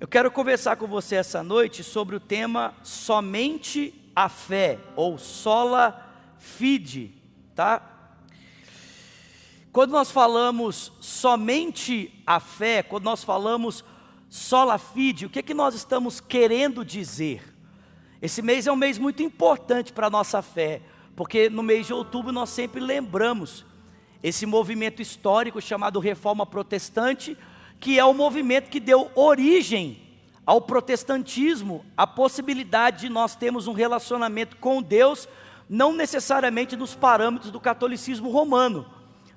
Eu quero conversar com você essa noite sobre o tema somente a fé ou sola fide, tá? Quando nós falamos somente a fé, quando nós falamos sola fide, o que é que nós estamos querendo dizer? Esse mês é um mês muito importante para a nossa fé, porque no mês de outubro nós sempre lembramos esse movimento histórico chamado Reforma Protestante, que é o movimento que deu origem ao protestantismo, a possibilidade de nós termos um relacionamento com Deus, não necessariamente nos parâmetros do catolicismo romano.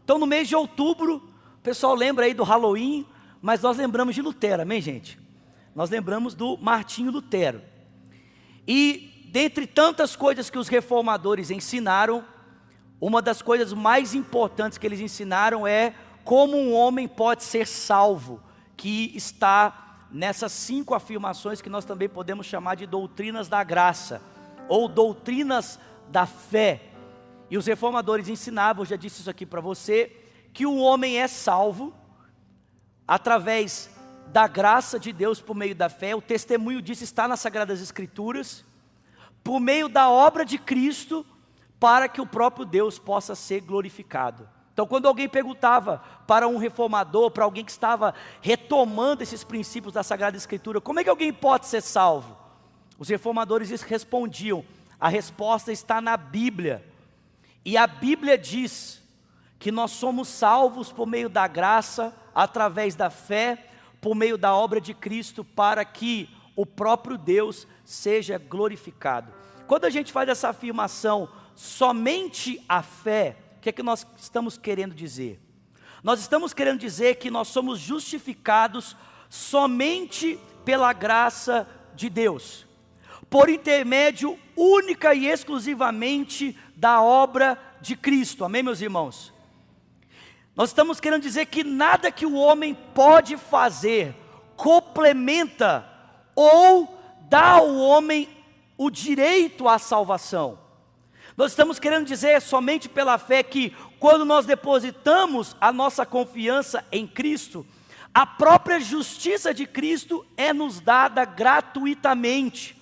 Então, no mês de outubro, o pessoal lembra aí do Halloween, mas nós lembramos de Lutero, amém, gente? Nós lembramos do Martinho Lutero. E, dentre tantas coisas que os reformadores ensinaram, uma das coisas mais importantes que eles ensinaram é como um homem pode ser salvo, que está nessas cinco afirmações que nós também podemos chamar de doutrinas da graça, ou doutrinas da fé. E os reformadores ensinavam, já disse isso aqui para você, que o homem é salvo através da graça de Deus por meio da fé. O testemunho disso está nas Sagradas Escrituras, por meio da obra de Cristo, para que o próprio Deus possa ser glorificado. Então, quando alguém perguntava para um reformador, para alguém que estava retomando esses princípios da Sagrada Escritura, como é que alguém pode ser salvo? Os reformadores respondiam: a resposta está na Bíblia. E a Bíblia diz que nós somos salvos por meio da graça, através da fé, por meio da obra de Cristo, para que o próprio Deus seja glorificado. Quando a gente faz essa afirmação, somente a fé, que é que nós estamos querendo dizer? Nós estamos querendo dizer que nós somos justificados somente pela graça de Deus, por intermédio única e exclusivamente da obra de Cristo. Amém, meus irmãos? Nós estamos querendo dizer que nada que o homem pode fazer complementa ou dá ao homem o direito à salvação. Nós estamos querendo dizer somente pela fé que quando nós depositamos a nossa confiança em Cristo, a própria justiça de Cristo é nos dada gratuitamente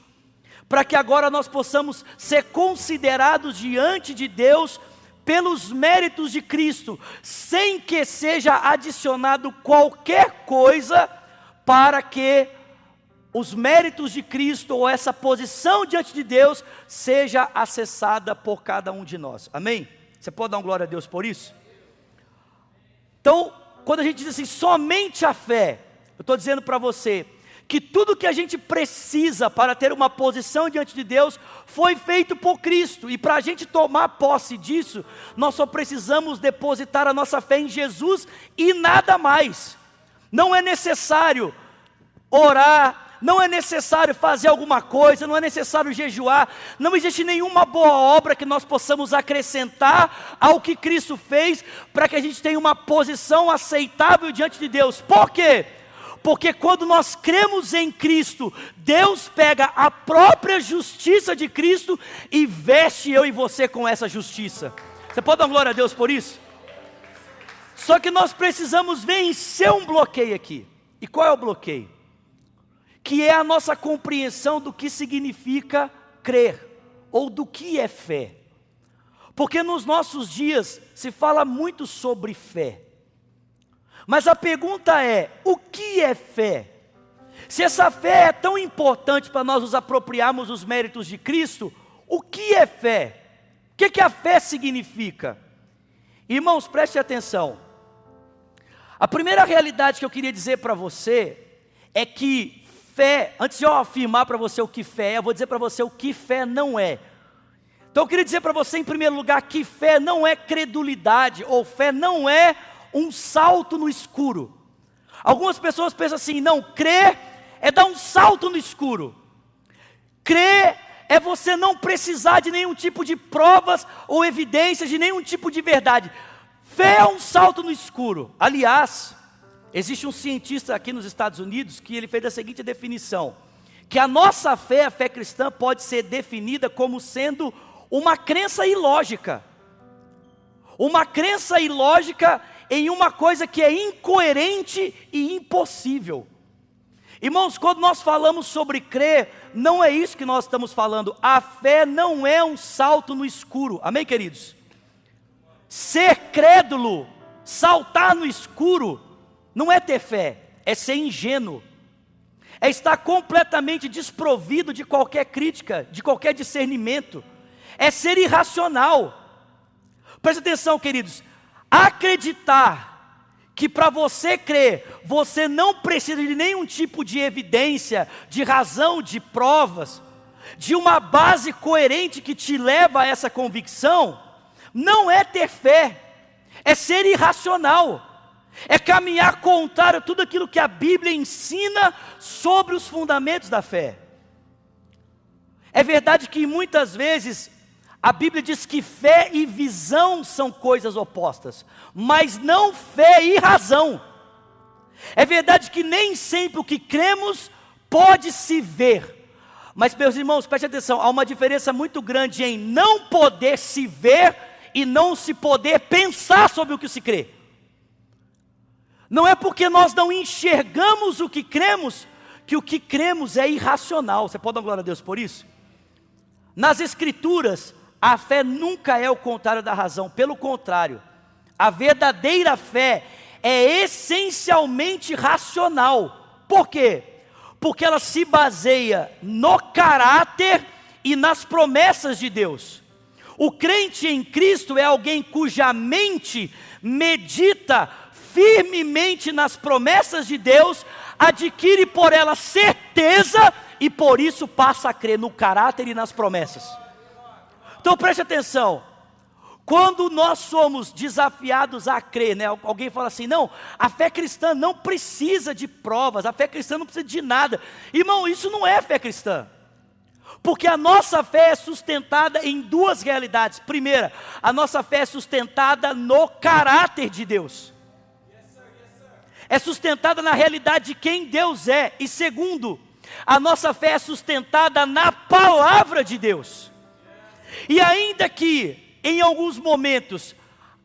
para que agora nós possamos ser considerados diante de Deus pelos méritos de Cristo, sem que seja adicionado qualquer coisa para que os méritos de Cristo ou essa posição diante de Deus seja acessada por cada um de nós. Amém? Você pode dar uma glória a Deus por isso? Então, quando a gente diz assim, somente a fé, eu estou dizendo para você, que tudo que a gente precisa para ter uma posição diante de Deus foi feito por Cristo, e para a gente tomar posse disso, nós só precisamos depositar a nossa fé em Jesus e nada mais. Não é necessário orar, não é necessário fazer alguma coisa, não é necessário jejuar, não existe nenhuma boa obra que nós possamos acrescentar ao que Cristo fez para que a gente tenha uma posição aceitável diante de Deus. Por quê? porque quando nós cremos em Cristo, Deus pega a própria justiça de Cristo e veste eu e você com essa justiça. Você pode dar glória a Deus por isso? Só que nós precisamos vencer um bloqueio aqui. E qual é o bloqueio? Que é a nossa compreensão do que significa crer, ou do que é fé. Porque nos nossos dias se fala muito sobre fé. Mas a pergunta é: o que é fé? Se essa fé é tão importante para nós nos apropriarmos dos méritos de Cristo, o que é fé? O que, que a fé significa? Irmãos, preste atenção. A primeira realidade que eu queria dizer para você é que fé, antes de eu afirmar para você o que fé é, eu vou dizer para você o que fé não é. Então eu queria dizer para você, em primeiro lugar, que fé não é credulidade, ou fé não é um salto no escuro. Algumas pessoas pensam assim: não, crer é dar um salto no escuro. Crer é você não precisar de nenhum tipo de provas ou evidências, de nenhum tipo de verdade. Fé é um salto no escuro. Aliás, existe um cientista aqui nos Estados Unidos que ele fez a seguinte definição: que a nossa fé, a fé cristã, pode ser definida como sendo uma crença ilógica. Uma crença ilógica em uma coisa que é incoerente e impossível. Irmãos, quando nós falamos sobre crer, não é isso que nós estamos falando. A fé não é um salto no escuro. Amém, queridos? Ser crédulo, saltar no escuro, não é ter fé, é ser ingênuo. É estar completamente desprovido de qualquer crítica, de qualquer discernimento. É ser irracional. Preste atenção, queridos. Acreditar que para você crer, você não precisa de nenhum tipo de evidência, de razão, de provas, de uma base coerente que te leva a essa convicção, não é ter fé, é ser irracional, é caminhar contrário a tudo aquilo que a Bíblia ensina sobre os fundamentos da fé. É verdade que muitas vezes a Bíblia diz que fé e visão são coisas opostas, mas não fé e razão. É verdade que nem sempre o que cremos pode se ver. Mas, meus irmãos, preste atenção: há uma diferença muito grande em não poder se ver e não se poder pensar sobre o que se crê. Não é porque nós não enxergamos o que cremos que o que cremos é irracional. Você pode dar glória a Deus por isso? Nas Escrituras, a fé nunca é o contrário da razão, pelo contrário, a verdadeira fé é essencialmente racional. Por quê? Porque ela se baseia no caráter e nas promessas de Deus. O crente em Cristo é alguém cuja mente medita firmemente nas promessas de Deus, adquire por ela certeza e por isso passa a crer no caráter e nas promessas. Então preste atenção. Quando nós somos desafiados a crer, né? Alguém fala assim: não, a fé cristã não precisa de provas, a fé cristã não precisa de nada. Irmão, isso não é fé cristã. Porque a nossa fé é sustentada em duas realidades. Primeira, a nossa fé é sustentada no caráter de Deus. É sustentada na realidade de quem Deus é. E segundo, a nossa fé é sustentada na palavra de Deus. E ainda que em alguns momentos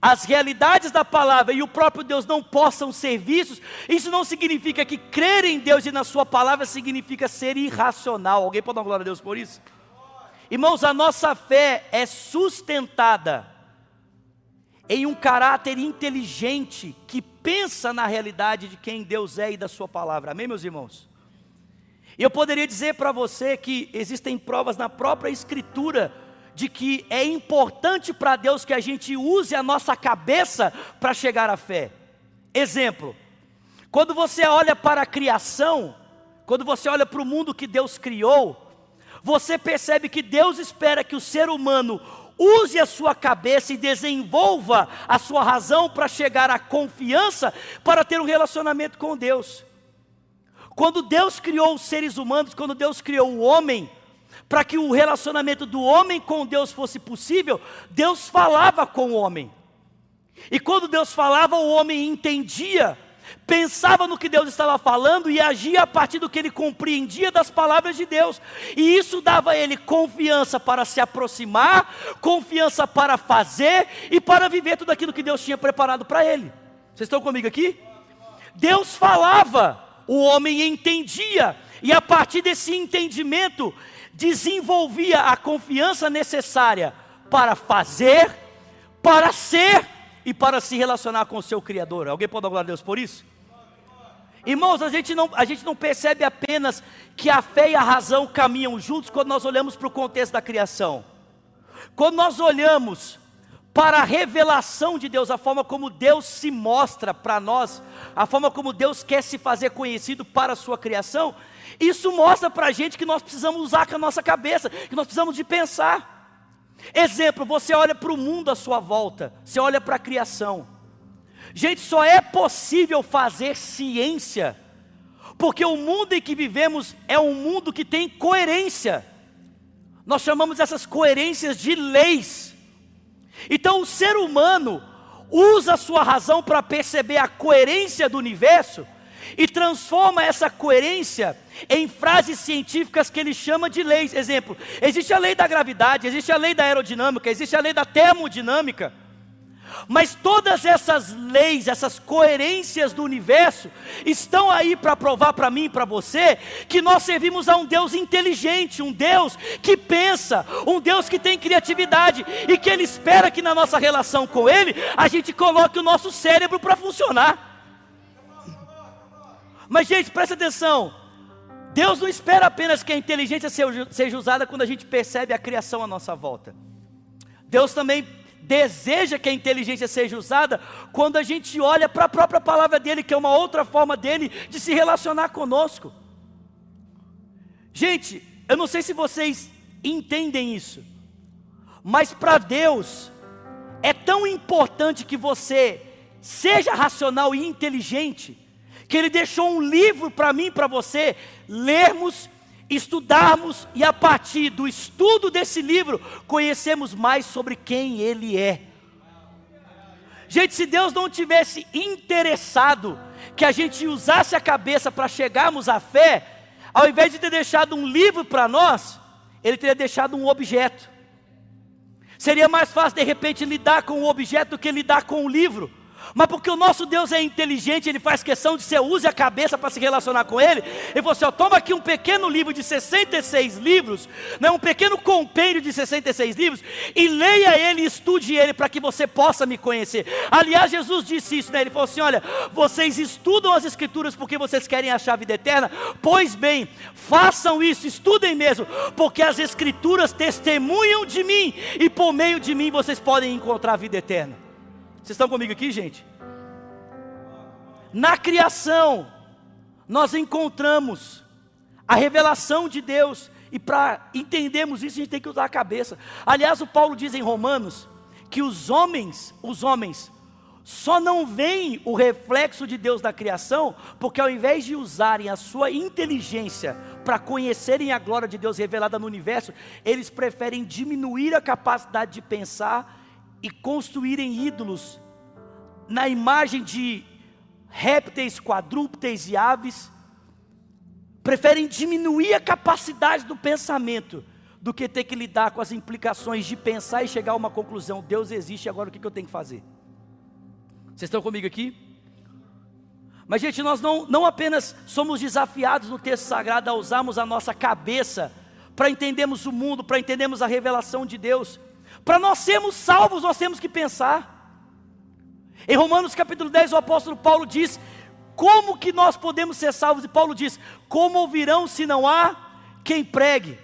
as realidades da palavra e o próprio Deus não possam ser vistos, isso não significa que crer em Deus e na Sua palavra significa ser irracional. Alguém pode dar glória a Deus por isso? Irmãos, a nossa fé é sustentada em um caráter inteligente que pensa na realidade de quem Deus é e da Sua palavra. Amém, meus irmãos? Eu poderia dizer para você que existem provas na própria Escritura de que é importante para Deus que a gente use a nossa cabeça para chegar à fé. Exemplo, quando você olha para a criação, quando você olha para o mundo que Deus criou, você percebe que Deus espera que o ser humano use a sua cabeça e desenvolva a sua razão para chegar à confiança, para ter um relacionamento com Deus. Quando Deus criou os seres humanos, quando Deus criou o homem, para que o relacionamento do homem com Deus fosse possível, Deus falava com o homem. E quando Deus falava, o homem entendia, pensava no que Deus estava falando e agia a partir do que ele compreendia das palavras de Deus. E isso dava a ele confiança para se aproximar, confiança para fazer e para viver tudo aquilo que Deus tinha preparado para ele. Vocês estão comigo aqui? Deus falava, o homem entendia, e a partir desse entendimento, desenvolvia a confiança necessária para fazer, para ser e para se relacionar com o seu Criador. Alguém pode dar glória a Deus por isso? Irmãos, a gente, não, a gente não percebe apenas que a fé e a razão caminham juntos quando nós olhamos para o contexto da criação. Quando nós olhamos para a revelação de Deus, a forma como Deus se mostra para nós, a forma como Deus quer se fazer conhecido para a sua criação, isso mostra para a gente que nós precisamos usar com a nossa cabeça, que nós precisamos de pensar. Exemplo, você olha para o mundo à sua volta, você olha para a criação. Gente, só é possível fazer ciência, porque o mundo em que vivemos é um mundo que tem coerência. Nós chamamos essas coerências de leis. Então o ser humano usa a sua razão para perceber a coerência do universo e transforma essa coerência em frases científicas que ele chama de leis. Exemplo: existe a lei da gravidade, existe a lei da aerodinâmica, existe a lei da termodinâmica. Mas todas essas leis, essas coerências do universo, estão aí para provar para mim e para você que nós servimos a um Deus inteligente, um Deus que pensa, um Deus que tem criatividade e que Ele espera que na nossa relação com Ele a gente coloque o nosso cérebro para funcionar. Mas, gente, presta atenção. Deus não espera apenas que a inteligência seja usada quando a gente percebe a criação à nossa volta. Deus também deseja que a inteligência seja usada quando a gente olha para a própria palavra dele, que é uma outra forma dele de se relacionar conosco. Gente, eu não sei se vocês entendem isso, mas para Deus é tão importante que você seja racional e inteligente, que Ele deixou um livro para mim para você lermos estudarmos e a partir do estudo desse livro conhecemos mais sobre quem ele é. Gente, se Deus não tivesse interessado que a gente usasse a cabeça para chegarmos à fé, ao invés de ter deixado um livro para nós, ele teria deixado um objeto. Seria mais fácil de repente lidar com o objeto do que lidar com o livro. Mas porque o nosso Deus é inteligente, Ele faz questão de você use a cabeça para se relacionar com Ele. E você, ó, toma aqui um pequeno livro de 66 livros, né, um pequeno compêndio de 66 livros, e leia ele estude ele para que você possa me conhecer. Aliás, Jesus disse isso, né? Ele falou assim: olha, vocês estudam as Escrituras porque vocês querem achar a vida eterna? Pois bem, façam isso, estudem mesmo, porque as Escrituras testemunham de mim, e por meio de mim vocês podem encontrar a vida eterna. Vocês estão comigo aqui, gente? Na criação, nós encontramos a revelação de Deus, e para entendermos isso, a gente tem que usar a cabeça. Aliás, o Paulo diz em Romanos que os homens, os homens, só não veem o reflexo de Deus na criação, porque ao invés de usarem a sua inteligência para conhecerem a glória de Deus revelada no universo, eles preferem diminuir a capacidade de pensar e construírem ídolos na imagem de répteis, quadrúpedes e aves, preferem diminuir a capacidade do pensamento do que ter que lidar com as implicações de pensar e chegar a uma conclusão: Deus existe, agora o que eu tenho que fazer? Vocês estão comigo aqui? Mas, gente, nós não, não apenas somos desafiados no texto sagrado a usarmos a nossa cabeça para entendermos o mundo, para entendermos a revelação de Deus, para nós sermos salvos, nós temos que pensar. Em Romanos capítulo 10, o apóstolo Paulo diz: Como que nós podemos ser salvos? E Paulo diz: Como ouvirão se não há quem pregue?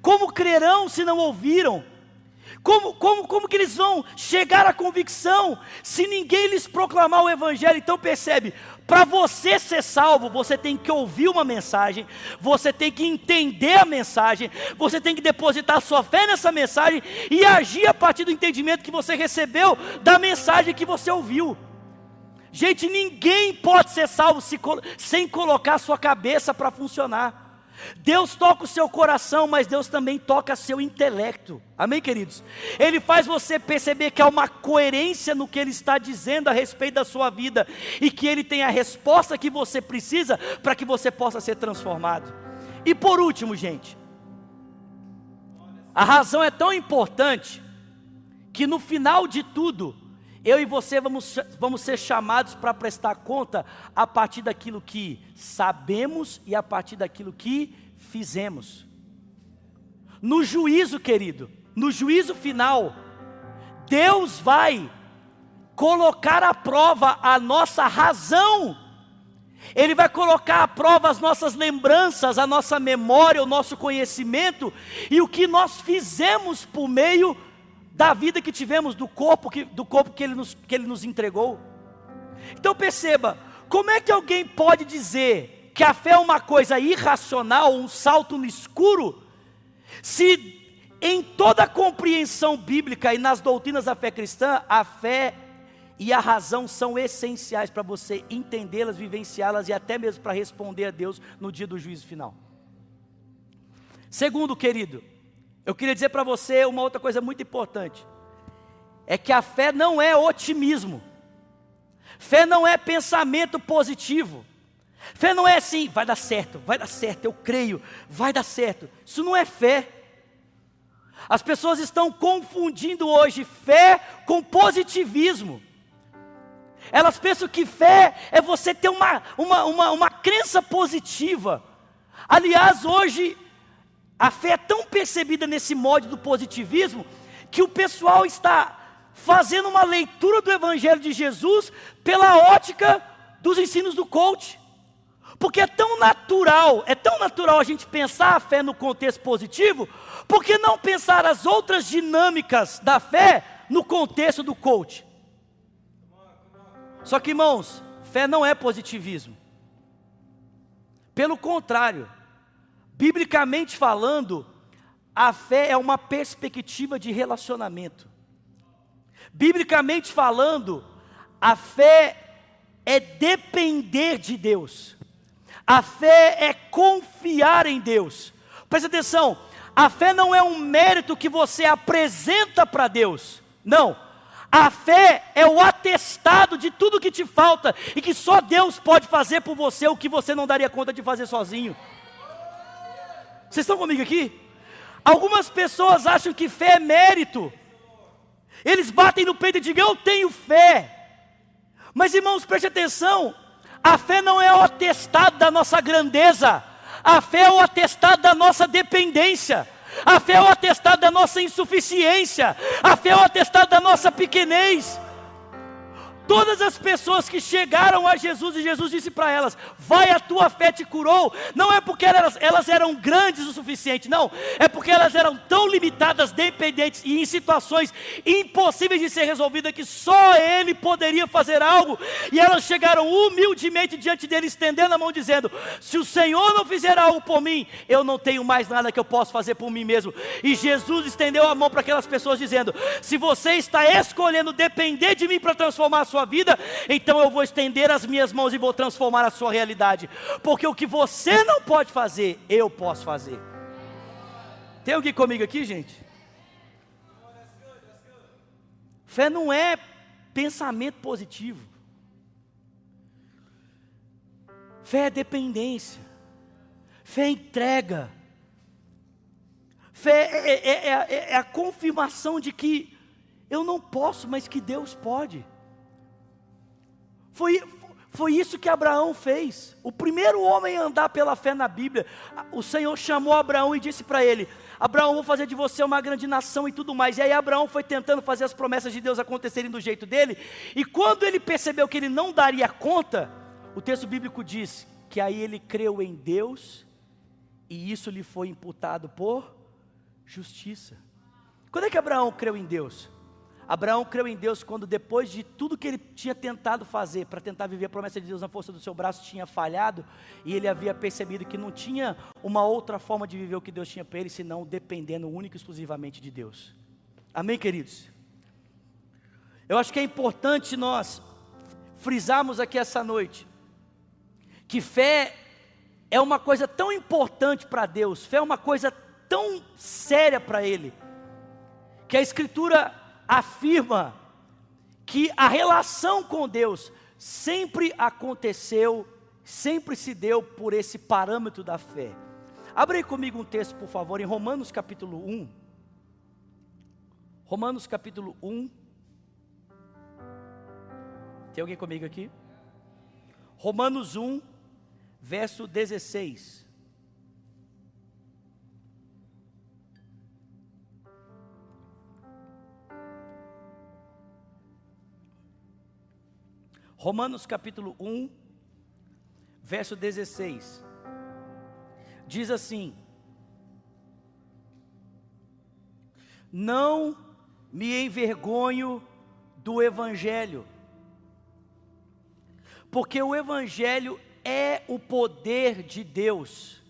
Como crerão se não ouviram? Como, como, como que eles vão chegar à convicção se ninguém lhes proclamar o Evangelho? Então percebe, para você ser salvo, você tem que ouvir uma mensagem, você tem que entender a mensagem, você tem que depositar sua fé nessa mensagem e agir a partir do entendimento que você recebeu da mensagem que você ouviu. Gente, ninguém pode ser salvo sem colocar sua cabeça para funcionar. Deus toca o seu coração, mas Deus também toca seu intelecto. Amém, queridos? Ele faz você perceber que há uma coerência no que Ele está dizendo a respeito da sua vida e que Ele tem a resposta que você precisa para que você possa ser transformado. E por último, gente, a razão é tão importante que no final de tudo, eu e você vamos, vamos ser chamados para prestar conta a partir daquilo que sabemos e a partir daquilo que fizemos. No juízo, querido, no juízo final, Deus vai colocar à prova a nossa razão. Ele vai colocar à prova as nossas lembranças, a nossa memória, o nosso conhecimento e o que nós fizemos por meio da vida que tivemos, do corpo que, do corpo que, ele nos, que Ele nos entregou. Então perceba, como é que alguém pode dizer que a fé é uma coisa irracional, um salto no escuro, se em toda a compreensão bíblica e nas doutrinas da fé cristã, a fé e a razão são essenciais para você entendê-las, vivenciá-las e até mesmo para responder a Deus no dia do juízo final. Segundo, querido, eu queria dizer para você uma outra coisa muito importante: é que a fé não é otimismo, fé não é pensamento positivo, fé não é assim, vai dar certo, vai dar certo, eu creio, vai dar certo. Isso não é fé. As pessoas estão confundindo hoje fé com positivismo. Elas pensam que fé é você ter uma, uma, uma, uma crença positiva. Aliás, hoje, a fé é tão percebida nesse modo do positivismo, que o pessoal está fazendo uma leitura do Evangelho de Jesus pela ótica dos ensinos do coach. Porque é tão natural, é tão natural a gente pensar a fé no contexto positivo, por que não pensar as outras dinâmicas da fé no contexto do coach? Só que, irmãos, fé não é positivismo. Pelo contrário, biblicamente falando, a fé é uma perspectiva de relacionamento. Biblicamente falando, a fé é depender de Deus. A fé é confiar em Deus. Presta atenção, a fé não é um mérito que você apresenta para Deus. Não. A fé é o atestado de tudo que te falta e que só Deus pode fazer por você o que você não daria conta de fazer sozinho. Vocês estão comigo aqui? Algumas pessoas acham que fé é mérito. Eles batem no peito e dizem: Eu tenho fé. Mas irmãos, preste atenção: a fé não é o atestado da nossa grandeza, a fé é o atestado da nossa dependência. A fé é o atestado da nossa insuficiência. A fé é o atestado da nossa pequenez. Todas as pessoas que chegaram a Jesus e Jesus disse para elas: Vai, a tua fé te curou. Não é porque elas, elas eram grandes o suficiente, não. É porque elas eram tão limitadas, dependentes e em situações impossíveis de ser resolvidas que só Ele poderia fazer algo. E elas chegaram humildemente diante dele, estendendo a mão, dizendo: Se o Senhor não fizer algo por mim, eu não tenho mais nada que eu possa fazer por mim mesmo. E Jesus estendeu a mão para aquelas pessoas, dizendo: Se você está escolhendo depender de mim para transformar a sua sua vida, então eu vou estender as minhas mãos e vou transformar a sua realidade, porque o que você não pode fazer, eu posso fazer. Tem alguém comigo aqui, gente? Fé não é pensamento positivo. Fé é dependência. Fé é entrega. Fé é, é, é, é, a confirmação de que eu não posso, mas que Deus pode. Foi, foi isso que Abraão fez. O primeiro homem a andar pela fé na Bíblia. O Senhor chamou Abraão e disse para ele: Abraão, vou fazer de você uma grande nação e tudo mais. E aí Abraão foi tentando fazer as promessas de Deus acontecerem do jeito dele. E quando ele percebeu que ele não daria conta, o texto bíblico diz que aí ele creu em Deus e isso lhe foi imputado por justiça. Quando é que Abraão creu em Deus? Abraão creu em Deus quando, depois de tudo que ele tinha tentado fazer para tentar viver a promessa de Deus na força do seu braço, tinha falhado, e ele havia percebido que não tinha uma outra forma de viver o que Deus tinha para ele, senão dependendo única e exclusivamente de Deus. Amém, queridos? Eu acho que é importante nós frisarmos aqui essa noite que fé é uma coisa tão importante para Deus, fé é uma coisa tão séria para Ele, que a Escritura afirma que a relação com Deus sempre aconteceu, sempre se deu por esse parâmetro da fé. Abre comigo um texto, por favor, em Romanos capítulo 1. Romanos capítulo 1. Tem alguém comigo aqui? Romanos 1, verso 16. Romanos capítulo 1, verso 16. Diz assim: Não me envergonho do Evangelho, porque o Evangelho é o poder de Deus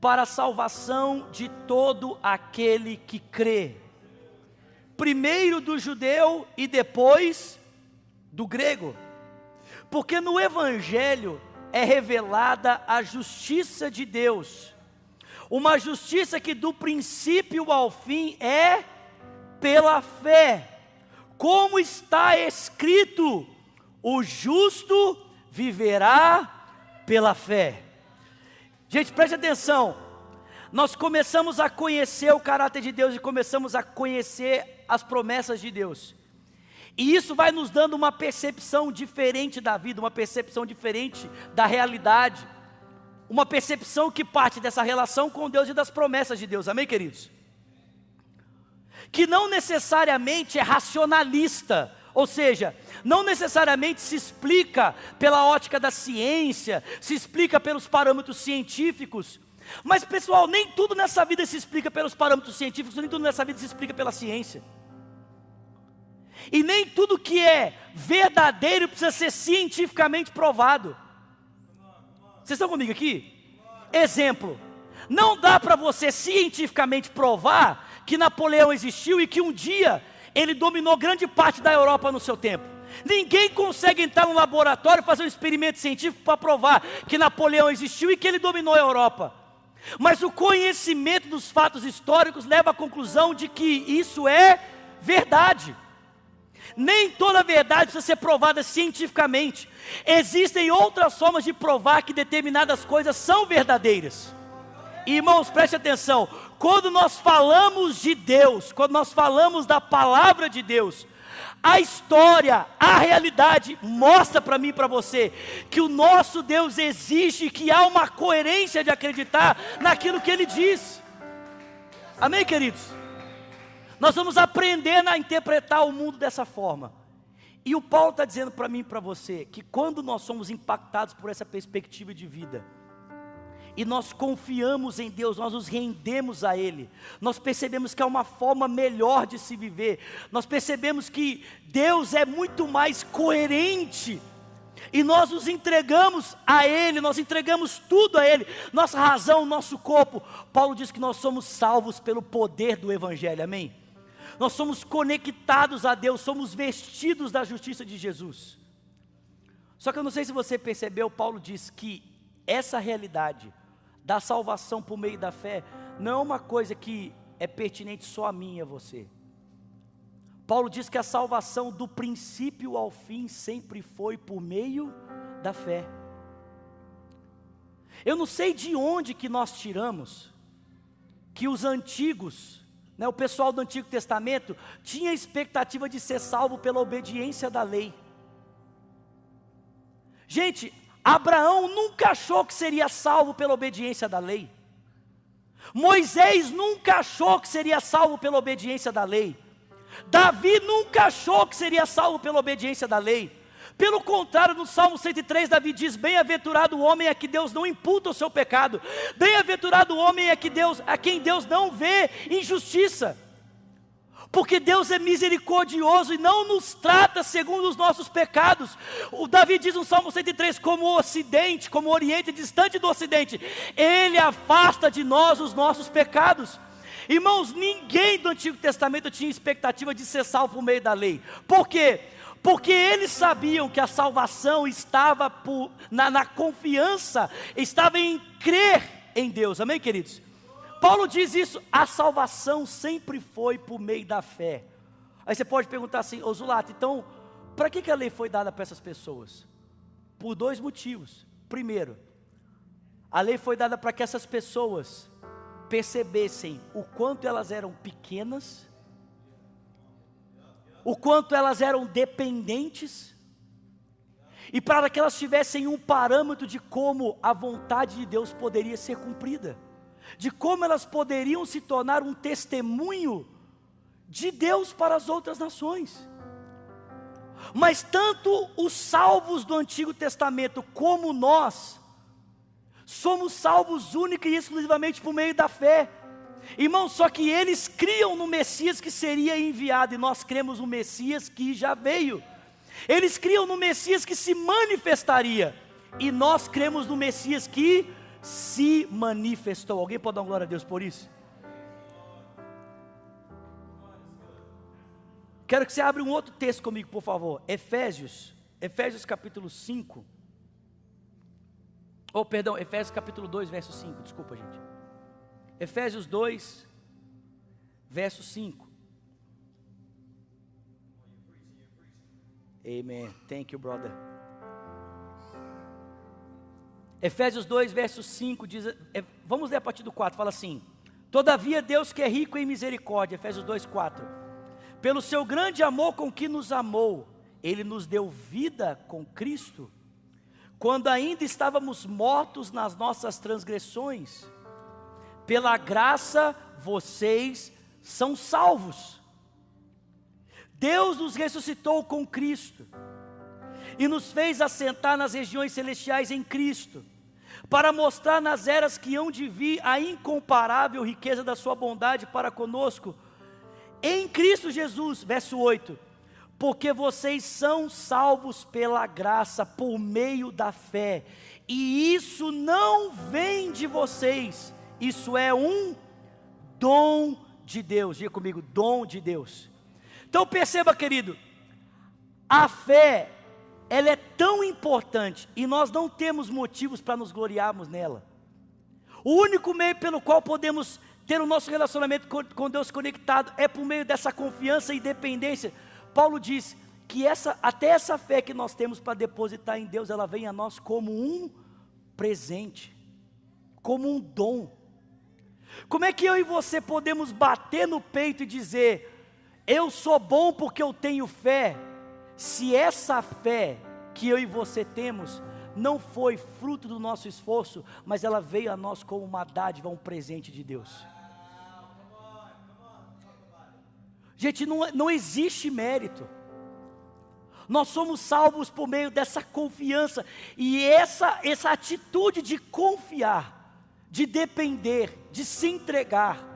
para a salvação de todo aquele que crê, primeiro do judeu e depois do grego. Porque no Evangelho é revelada a justiça de Deus, uma justiça que do princípio ao fim é pela fé, como está escrito: o justo viverá pela fé. Gente, preste atenção. nós começamos a conhecer o caráter de Deus e começamos a conhecer as promessas de Deus. E isso vai nos dando uma percepção diferente da vida, uma percepção diferente da realidade, uma percepção que parte dessa relação com Deus e das promessas de Deus, amém, queridos? Que não necessariamente é racionalista, ou seja, não necessariamente se explica pela ótica da ciência, se explica pelos parâmetros científicos, mas pessoal, nem tudo nessa vida se explica pelos parâmetros científicos, nem tudo nessa vida se explica pela ciência. E nem tudo que é verdadeiro precisa ser cientificamente provado. Vocês estão comigo aqui? Exemplo: não dá para você cientificamente provar que Napoleão existiu e que um dia ele dominou grande parte da Europa no seu tempo. Ninguém consegue entrar no laboratório e fazer um experimento científico para provar que Napoleão existiu e que ele dominou a Europa. Mas o conhecimento dos fatos históricos leva à conclusão de que isso é verdade. Nem toda verdade precisa ser provada cientificamente. Existem outras formas de provar que determinadas coisas são verdadeiras. Irmãos, preste atenção. Quando nós falamos de Deus, quando nós falamos da palavra de Deus, a história, a realidade mostra para mim e para você que o nosso Deus existe, que há uma coerência de acreditar naquilo que Ele diz. Amém, queridos? Nós vamos aprender a interpretar o mundo dessa forma. E o Paulo está dizendo para mim e para você que quando nós somos impactados por essa perspectiva de vida, e nós confiamos em Deus, nós nos rendemos a Ele, nós percebemos que é uma forma melhor de se viver, nós percebemos que Deus é muito mais coerente, e nós nos entregamos a Ele, nós entregamos tudo a Ele, nossa razão, nosso corpo. Paulo diz que nós somos salvos pelo poder do Evangelho, amém? Nós somos conectados a Deus, somos vestidos da justiça de Jesus. Só que eu não sei se você percebeu, Paulo diz que essa realidade da salvação por meio da fé não é uma coisa que é pertinente só a mim e a você. Paulo diz que a salvação do princípio ao fim sempre foi por meio da fé. Eu não sei de onde que nós tiramos que os antigos, o pessoal do Antigo Testamento, tinha expectativa de ser salvo pela obediência da lei. Gente, Abraão nunca achou que seria salvo pela obediência da lei. Moisés nunca achou que seria salvo pela obediência da lei. Davi nunca achou que seria salvo pela obediência da lei. Pelo contrário, no Salmo 103, Davi diz: Bem-aventurado o homem a que Deus não imputa o seu pecado. Bem-aventurado o homem a que Deus, a quem Deus não vê injustiça porque Deus é misericordioso e não nos trata segundo os nossos pecados. O Davi diz no Salmo 103: como o Ocidente, como o Oriente distante do Ocidente, Ele afasta de nós os nossos pecados. Irmãos, ninguém do Antigo Testamento tinha expectativa de ser salvo por meio da lei. Por quê? Porque eles sabiam que a salvação estava por, na, na confiança, estava em crer em Deus, amém, queridos? Paulo diz isso, a salvação sempre foi por meio da fé. Aí você pode perguntar assim, ô então, para que, que a lei foi dada para essas pessoas? Por dois motivos. Primeiro, a lei foi dada para que essas pessoas percebessem o quanto elas eram pequenas, o quanto elas eram dependentes, e para que elas tivessem um parâmetro de como a vontade de Deus poderia ser cumprida de como elas poderiam se tornar um testemunho de Deus para as outras nações. Mas tanto os salvos do Antigo Testamento como nós, somos salvos única e exclusivamente por meio da fé. Irmãos, só que eles criam no Messias que seria enviado, e nós cremos no Messias que já veio. Eles criam no Messias que se manifestaria, e nós cremos no Messias que se manifestou. Alguém pode dar glória a Deus por isso? Quero que você abra um outro texto comigo, por favor. Efésios, Efésios capítulo 5. Oh, perdão, Efésios capítulo 2, verso 5. Desculpa, gente. Efésios 2, verso 5. Amen. Thank you, brother. Efésios 2, verso 5 diz, é, vamos ler a partir do 4, fala assim: Todavia Deus que é rico em misericórdia, Efésios 2, 4, pelo seu grande amor com que nos amou, ele nos deu vida com Cristo, quando ainda estávamos mortos nas nossas transgressões, pela graça vocês são salvos. Deus nos ressuscitou com Cristo e nos fez assentar nas regiões celestiais em Cristo, para mostrar nas eras que hão de vir a incomparável riqueza da Sua bondade para conosco, em Cristo Jesus, verso 8 porque vocês são salvos pela graça, por meio da fé, e isso não vem de vocês, isso é um dom de Deus. Diga comigo, dom de Deus. Então perceba, querido, a fé, ela é tão importante e nós não temos motivos para nos gloriarmos nela. O único meio pelo qual podemos ter o nosso relacionamento com Deus conectado é por meio dessa confiança e dependência Paulo diz que essa, até essa fé que nós temos para depositar em Deus, ela vem a nós como um presente, como um dom. Como é que eu e você podemos bater no peito e dizer, eu sou bom porque eu tenho fé, se essa fé que eu e você temos não foi fruto do nosso esforço, mas ela veio a nós como uma dádiva, um presente de Deus. Gente, não, não existe mérito. Nós somos salvos por meio dessa confiança. E essa, essa atitude de confiar, de depender, de se entregar,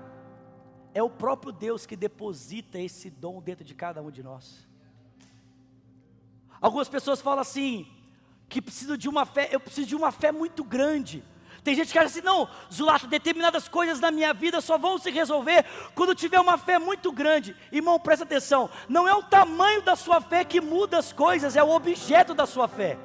é o próprio Deus que deposita esse dom dentro de cada um de nós. Algumas pessoas falam assim, que precisam de uma fé, eu preciso de uma fé muito grande. Tem gente que acha assim, não, Zulata, determinadas coisas na minha vida só vão se resolver quando tiver uma fé muito grande. Irmão, presta atenção, não é o tamanho da sua fé que muda as coisas, é o objeto da sua fé.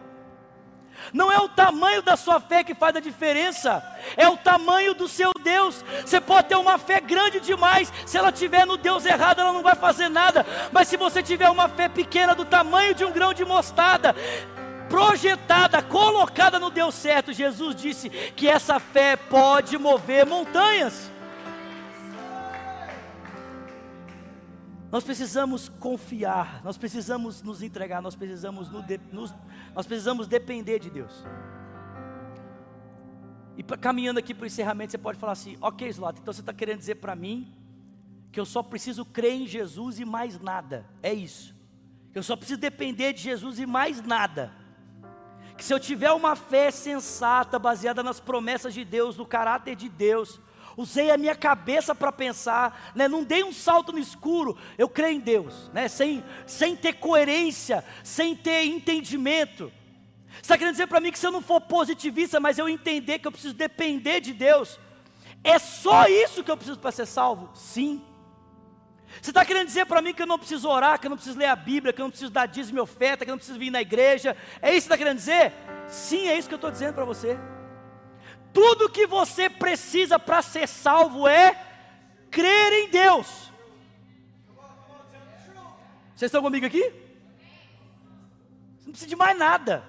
Não é o tamanho da sua fé que faz a diferença, é o tamanho do seu Deus. Você pode ter uma fé grande demais, se ela tiver no Deus errado, ela não vai fazer nada. Mas se você tiver uma fé pequena do tamanho de um grão de mostarda, projetada, colocada no Deus certo, Jesus disse que essa fé pode mover montanhas. Nós precisamos confiar, nós precisamos nos entregar, nós precisamos, nos, nós precisamos depender de Deus. E caminhando aqui para o encerramento, você pode falar assim: Ok, Slot, então você está querendo dizer para mim que eu só preciso crer em Jesus e mais nada, é isso. Eu só preciso depender de Jesus e mais nada que se eu tiver uma fé sensata, baseada nas promessas de Deus, no caráter de Deus, usei a minha cabeça para pensar, né? não dei um salto no escuro, eu creio em Deus, né? sem, sem ter coerência, sem ter entendimento. Você está querendo dizer para mim que se eu não for positivista, mas eu entender que eu preciso depender de Deus, é só isso que eu preciso para ser salvo? Sim. Você está querendo dizer para mim que eu não preciso orar, que eu não preciso ler a Bíblia, que eu não preciso dar dízimo e oferta, que eu não preciso vir na igreja? É isso que está querendo dizer? Sim, é isso que eu estou dizendo para você. Tudo que você precisa para ser salvo é crer em Deus. Vocês estão comigo aqui? Você não precisa de mais nada.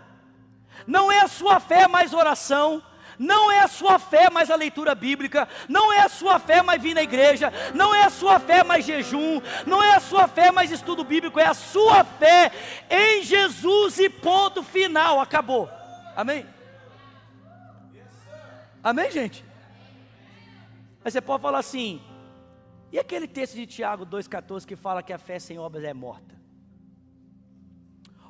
Não é a sua fé mais oração, não é a sua fé mais a leitura bíblica, não é a sua fé mais vir na igreja, não é a sua fé mais jejum, não é a sua fé mais estudo bíblico, é a sua fé em Jesus e ponto final, acabou. Amém? Amém, gente? Aí você pode falar assim, e aquele texto de Tiago 2,14 que fala que a fé sem obras é morta?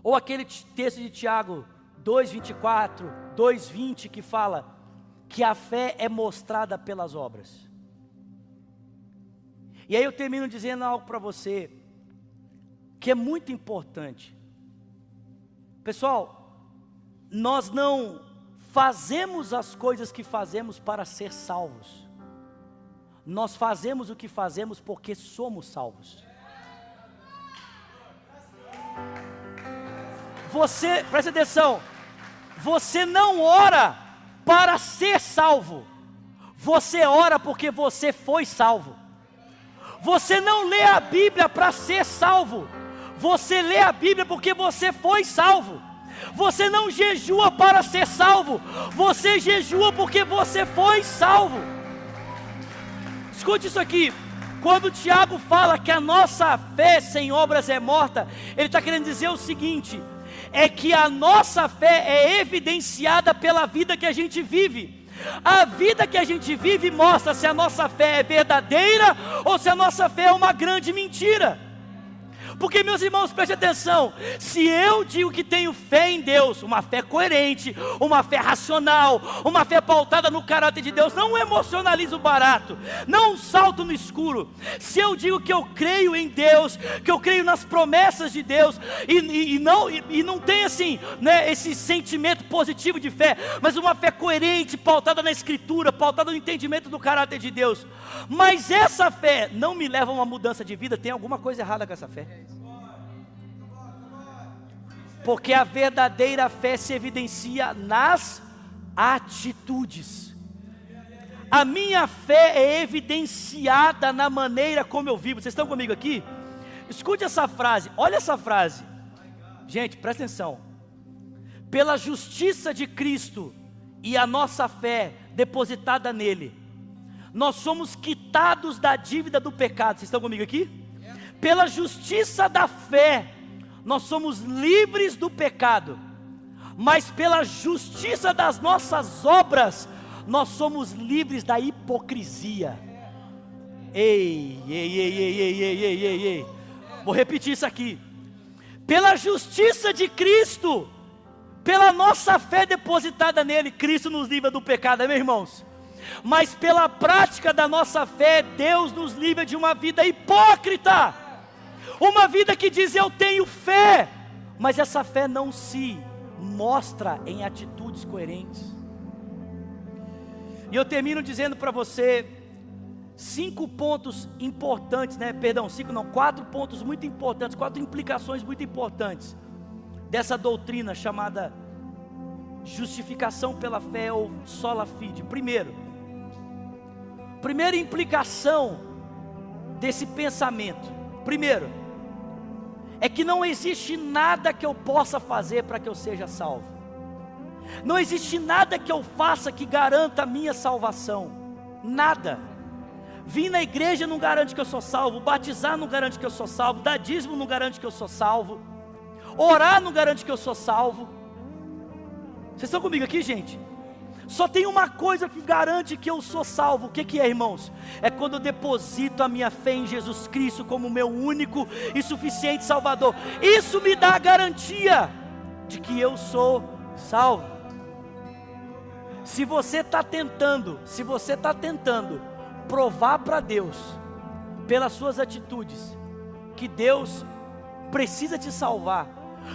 Ou aquele texto de Tiago 2,24, 2,20 que fala que a fé é mostrada pelas obras. E aí eu termino dizendo algo para você que é muito importante. Pessoal, nós não fazemos as coisas que fazemos para ser salvos. Nós fazemos o que fazemos porque somos salvos. Você, presta atenção, você não ora para ser salvo. Você ora porque você foi salvo. Você não lê a Bíblia para ser salvo. Você lê a Bíblia porque você foi salvo. Você não jejua para ser salvo, você jejua porque você foi salvo. Escute isso aqui. Quando o Tiago fala que a nossa fé sem obras é morta, ele está querendo dizer o seguinte: é que a nossa fé é evidenciada pela vida que a gente vive. A vida que a gente vive mostra se a nossa fé é verdadeira ou se a nossa fé é uma grande mentira. Porque, meus irmãos, preste atenção: se eu digo que tenho fé em Deus, uma fé coerente, uma fé racional, uma fé pautada no caráter de Deus, não emocionalismo barato, não salto no escuro. Se eu digo que eu creio em Deus, que eu creio nas promessas de Deus, e, e, e não, e, e, não tem assim, né, esse sentimento positivo de fé, mas uma fé coerente, pautada na Escritura, pautada no entendimento do caráter de Deus. Mas essa fé não me leva a uma mudança de vida, tem alguma coisa errada com essa fé. Porque a verdadeira fé se evidencia nas atitudes. A minha fé é evidenciada na maneira como eu vivo. Vocês estão comigo aqui? Escute essa frase, olha essa frase. Gente, presta atenção. Pela justiça de Cristo e a nossa fé depositada nele, nós somos quitados da dívida do pecado. Vocês estão comigo aqui? Pela justiça da fé, nós somos livres do pecado, mas pela justiça das nossas obras, nós somos livres da hipocrisia. Ei, ei, ei, ei, ei, ei, ei, ei, ei. Vou repetir isso aqui. Pela justiça de Cristo, pela nossa fé depositada nele, Cristo nos livra do pecado, meus irmãos? Mas pela prática da nossa fé, Deus nos livra de uma vida hipócrita. Uma vida que diz eu tenho fé, mas essa fé não se mostra em atitudes coerentes. E eu termino dizendo para você cinco pontos importantes, né? Perdão, cinco não, quatro pontos muito importantes, quatro implicações muito importantes dessa doutrina chamada justificação pela fé ou sola fide. Primeiro, primeira implicação desse pensamento. Primeiro, é que não existe nada que eu possa fazer para que eu seja salvo. Não existe nada que eu faça que garanta a minha salvação. Nada. Vir na igreja não garante que eu sou salvo, batizar não garante que eu sou salvo, dar dízimo não garante que eu sou salvo, orar não garante que eu sou salvo. Vocês estão comigo aqui, gente? Só tem uma coisa que garante que eu sou salvo. O que, que é, irmãos? É quando eu deposito a minha fé em Jesus Cristo como meu único e suficiente Salvador. Isso me dá a garantia de que eu sou salvo. Se você está tentando, se você está tentando provar para Deus, pelas suas atitudes, que Deus precisa te salvar,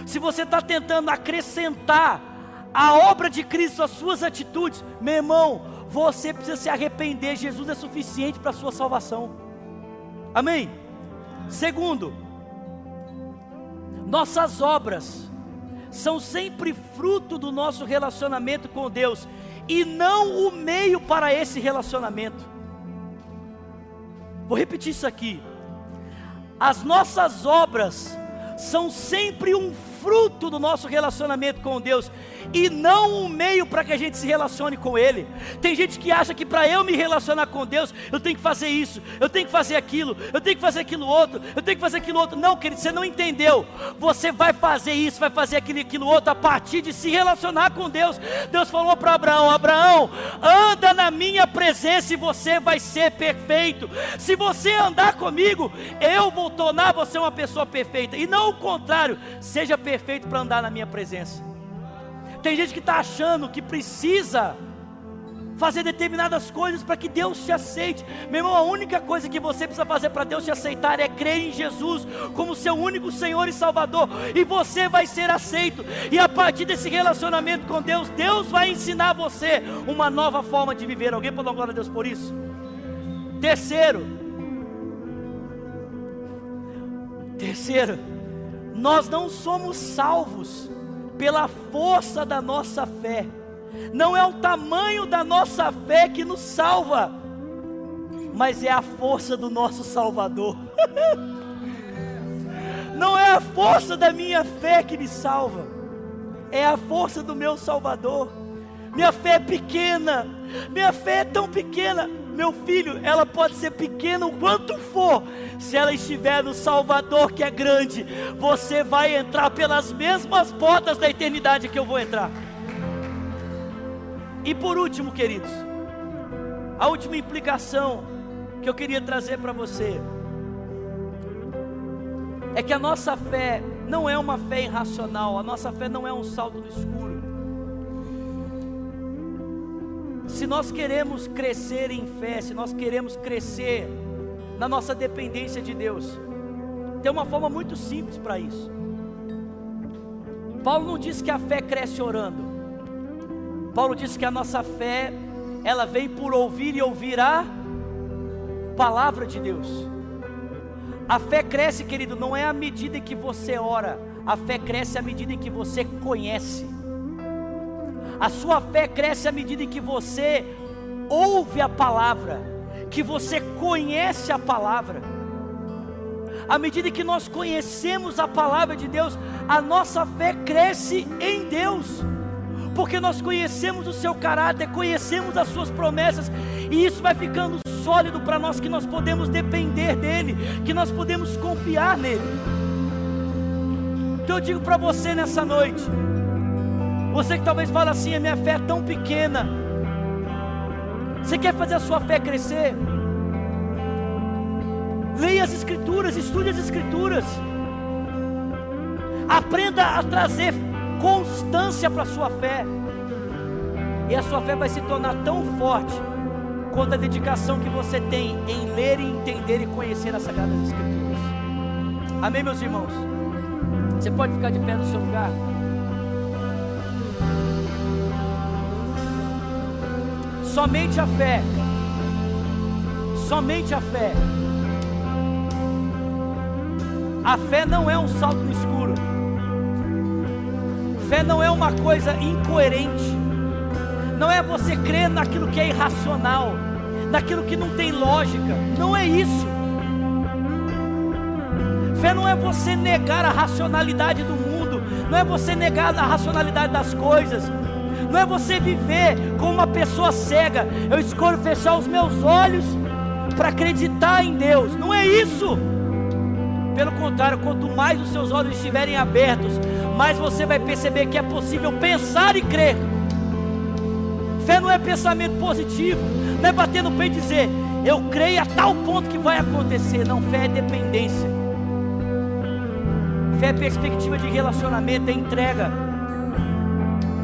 se você está tentando acrescentar a obra de Cristo, as suas atitudes, meu irmão, você precisa se arrepender. Jesus é suficiente para a sua salvação. Amém? Segundo, nossas obras são sempre fruto do nosso relacionamento com Deus e não o meio para esse relacionamento. Vou repetir isso aqui. As nossas obras são sempre um fruto do nosso relacionamento com Deus e não um meio para que a gente se relacione com Ele. Tem gente que acha que para eu me relacionar com Deus, eu tenho que fazer isso, eu tenho que fazer aquilo, eu tenho que fazer aquilo outro, eu tenho que fazer aquilo outro. Não, querido, você não entendeu. Você vai fazer isso, vai fazer aquilo aquilo outro a partir de se relacionar com Deus. Deus falou para Abraão: Abraão, anda na minha presença e você vai ser perfeito. Se você andar comigo, eu vou tornar você uma pessoa perfeita, e não o contrário, seja perfeito para andar na minha presença. Tem gente que está achando que precisa fazer determinadas coisas para que Deus te aceite. Meu irmão, a única coisa que você precisa fazer para Deus te aceitar é crer em Jesus como seu único Senhor e Salvador, e você vai ser aceito. E a partir desse relacionamento com Deus, Deus vai ensinar você uma nova forma de viver. Alguém pode dar glória a Deus por isso? Terceiro, terceiro, nós não somos salvos pela força da nossa fé. Não é o tamanho da nossa fé que nos salva, mas é a força do nosso Salvador. Não é a força da minha fé que me salva, é a força do meu Salvador. Minha fé é pequena, minha fé é tão pequena. Meu filho, ela pode ser pequena o quanto for, se ela estiver no Salvador que é grande, você vai entrar pelas mesmas portas da eternidade que eu vou entrar. E por último, queridos, a última implicação que eu queria trazer para você é que a nossa fé não é uma fé irracional, a nossa fé não é um salto no escuro. Se nós queremos crescer em fé, se nós queremos crescer na nossa dependência de Deus, tem uma forma muito simples para isso. Paulo não diz que a fé cresce orando. Paulo diz que a nossa fé, ela vem por ouvir e ouvir a palavra de Deus. A fé cresce, querido, não é à medida em que você ora, a fé cresce à medida em que você conhece. A sua fé cresce à medida em que você ouve a palavra, que você conhece a palavra. À medida que nós conhecemos a palavra de Deus, a nossa fé cresce em Deus, porque nós conhecemos o seu caráter, conhecemos as suas promessas, e isso vai ficando sólido para nós que nós podemos depender dele, que nós podemos confiar nele. Então eu digo para você nessa noite, você que talvez fale assim, a minha fé é tão pequena. Você quer fazer a sua fé crescer? Leia as escrituras, estude as escrituras. Aprenda a trazer constância para a sua fé. E a sua fé vai se tornar tão forte quanto a dedicação que você tem em ler e entender e conhecer as Sagradas Escrituras. Amém, meus irmãos? Você pode ficar de pé no seu lugar? Somente a fé, somente a fé. A fé não é um salto no escuro. Fé não é uma coisa incoerente não é você crer naquilo que é irracional, naquilo que não tem lógica, não é isso. Fé não é você negar a racionalidade do não é você negar a racionalidade das coisas, não é você viver como uma pessoa cega. Eu escolho fechar os meus olhos para acreditar em Deus, não é isso. Pelo contrário, quanto mais os seus olhos estiverem abertos, mais você vai perceber que é possível pensar e crer. Fé não é pensamento positivo, não é bater no peito e dizer, eu creio a tal ponto que vai acontecer. Não, fé é dependência. Fé é perspectiva de relacionamento, é entrega.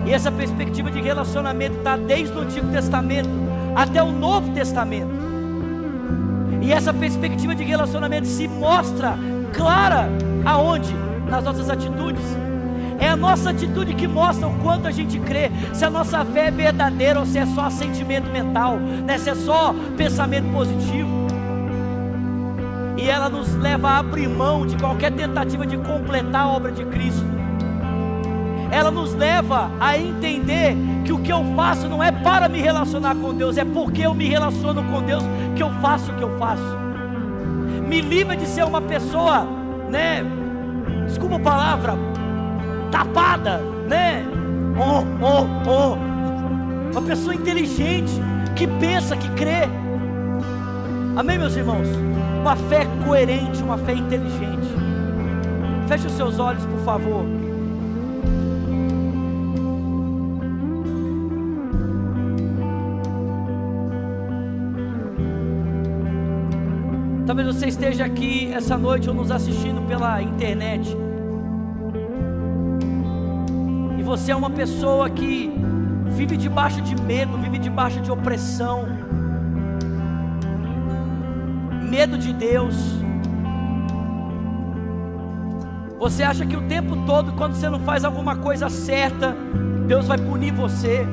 E essa perspectiva de relacionamento está desde o Antigo Testamento até o Novo Testamento. E essa perspectiva de relacionamento se mostra clara aonde? Nas nossas atitudes. É a nossa atitude que mostra o quanto a gente crê, se a nossa fé é verdadeira ou se é só sentimento mental, né? se é só pensamento positivo. E ela nos leva a abrir mão de qualquer tentativa de completar a obra de Cristo. Ela nos leva a entender que o que eu faço não é para me relacionar com Deus, é porque eu me relaciono com Deus que eu faço o que eu faço. Me livra de ser uma pessoa, né? Desculpa a palavra, tapada, né? Oh, oh, oh. Uma pessoa inteligente, que pensa, que crê. Amém, meus irmãos? Uma fé coerente, uma fé inteligente. Feche os seus olhos, por favor. Talvez você esteja aqui essa noite ou nos assistindo pela internet. você é uma pessoa que vive debaixo de medo, vive debaixo de opressão, medo de Deus. Você acha que o tempo todo, quando você não faz alguma coisa certa, Deus vai punir você,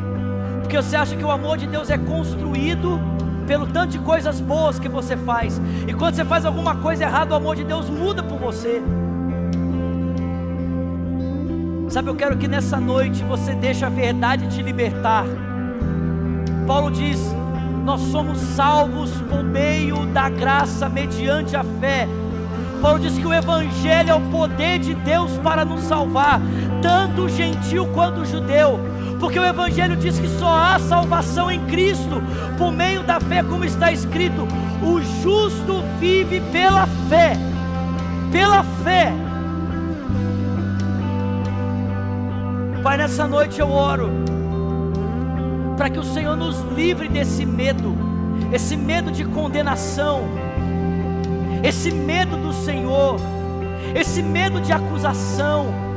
porque você acha que o amor de Deus é construído pelo tanto de coisas boas que você faz, e quando você faz alguma coisa errada, o amor de Deus muda por você. Sabe, eu quero que nessa noite você deixe a verdade te libertar. Paulo diz: Nós somos salvos por meio da graça, mediante a fé. Paulo diz que o Evangelho é o poder de Deus para nos salvar. tanto o gentil quanto o judeu, porque o Evangelho diz que só há salvação em Cristo, por meio da fé, como está escrito: o justo vive pela fé, pela fé. Pai, nessa noite eu oro, para que o Senhor nos livre desse medo, esse medo de condenação, esse medo do Senhor, esse medo de acusação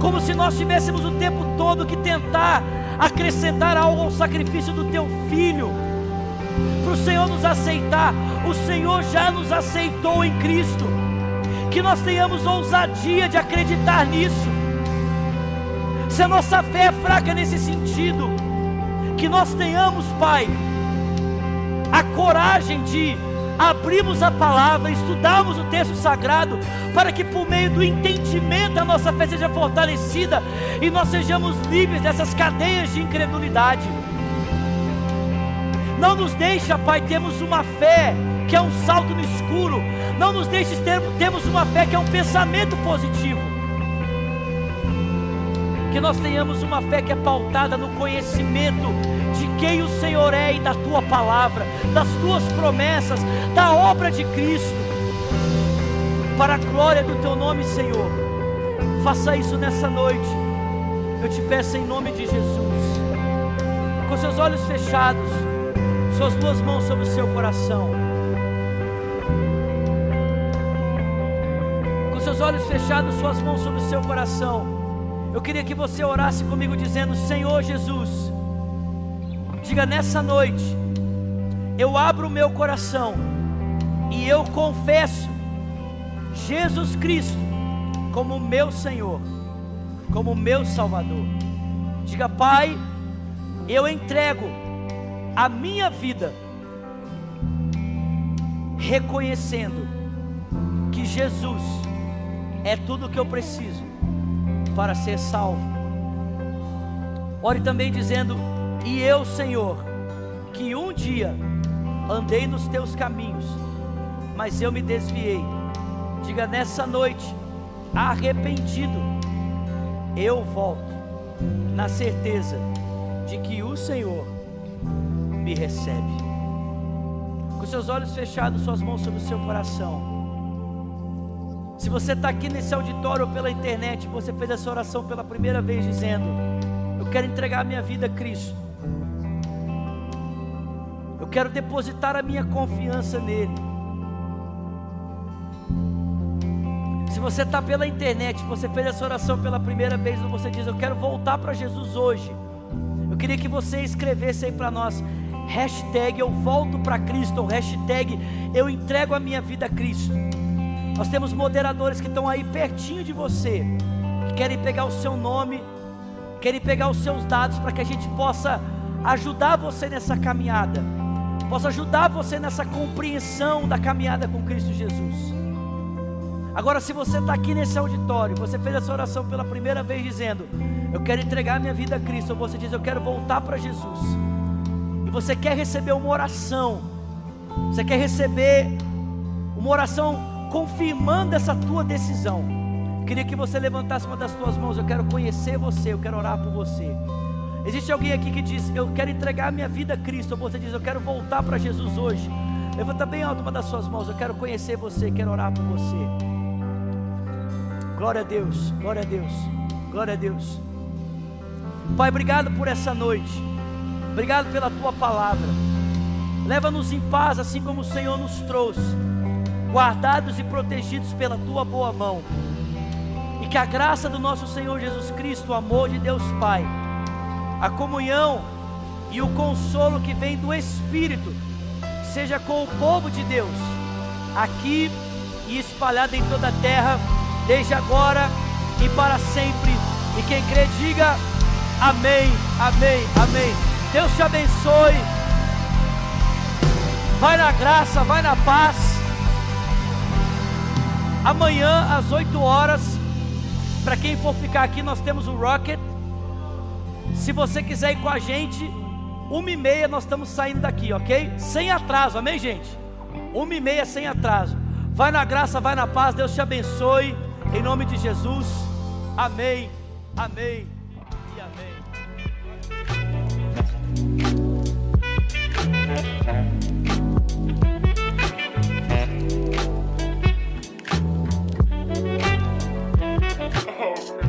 como se nós tivéssemos o tempo todo que tentar acrescentar algo ao sacrifício do teu filho, para o Senhor nos aceitar. O Senhor já nos aceitou em Cristo, que nós tenhamos ousadia de acreditar nisso. Se a nossa fé é fraca nesse sentido, que nós tenhamos, Pai, a coragem de abrimos a palavra, estudamos o texto sagrado, para que por meio do entendimento a nossa fé seja fortalecida e nós sejamos livres dessas cadeias de incredulidade. Não nos deixa, Pai, termos uma fé que é um salto no escuro. Não nos deixe ter, termos uma fé que é um pensamento positivo. Que nós tenhamos uma fé que é pautada no conhecimento de quem o Senhor é e da tua palavra, das tuas promessas, da obra de Cristo, para a glória do teu nome, Senhor. Faça isso nessa noite, eu te peço em nome de Jesus, com seus olhos fechados, suas duas mãos sobre o seu coração. Com seus olhos fechados, suas mãos sobre o seu coração. Eu queria que você orasse comigo dizendo: Senhor Jesus, Diga nessa noite, eu abro o meu coração e eu confesso Jesus Cristo como meu Senhor, como meu Salvador. Diga, Pai, eu entrego a minha vida, reconhecendo que Jesus é tudo o que eu preciso para ser salvo. Ore também dizendo: e eu, Senhor, que um dia andei nos teus caminhos, mas eu me desviei. Diga nessa noite, arrependido, eu volto, na certeza de que o Senhor me recebe. Com seus olhos fechados, suas mãos sobre o seu coração. Se você está aqui nesse auditório ou pela internet, você fez essa oração pela primeira vez, dizendo: Eu quero entregar a minha vida a Cristo quero depositar a minha confiança nele. Se você está pela internet, você fez essa oração pela primeira vez, você diz, eu quero voltar para Jesus hoje. Eu queria que você escrevesse aí para nós, hashtag eu volto para Cristo, ou hashtag eu entrego a minha vida a Cristo. Nós temos moderadores que estão aí pertinho de você, que querem pegar o seu nome, querem pegar os seus dados para que a gente possa ajudar você nessa caminhada possa ajudar você nessa compreensão da caminhada com Cristo Jesus. Agora, se você está aqui nesse auditório, você fez essa oração pela primeira vez dizendo: Eu quero entregar minha vida a Cristo, ou você diz: Eu quero voltar para Jesus, e você quer receber uma oração, você quer receber uma oração confirmando essa tua decisão. queria que você levantasse uma das tuas mãos. Eu quero conhecer você, eu quero orar por você. Existe alguém aqui que diz: Eu quero entregar minha vida a Cristo. Ou você diz: Eu quero voltar para Jesus hoje. Levanta bem alto uma das suas mãos. Eu quero conhecer você, quero orar por você. Glória a Deus, glória a Deus, glória a Deus. Pai, obrigado por essa noite. Obrigado pela tua palavra. Leva-nos em paz, assim como o Senhor nos trouxe, guardados e protegidos pela tua boa mão. E que a graça do nosso Senhor Jesus Cristo, o amor de Deus Pai a comunhão e o consolo que vem do Espírito, seja com o povo de Deus, aqui e espalhado em toda a terra, desde agora e para sempre. E quem crê, diga amém, amém, amém. Deus te abençoe. Vai na graça, vai na paz. Amanhã às 8 horas, para quem for ficar aqui, nós temos o Rocket. Se você quiser ir com a gente, uma e meia nós estamos saindo daqui, ok? Sem atraso, amém, gente? Uma e meia sem atraso. Vai na graça, vai na paz. Deus te abençoe. Em nome de Jesus. Amém. Amém. E amém. Oh.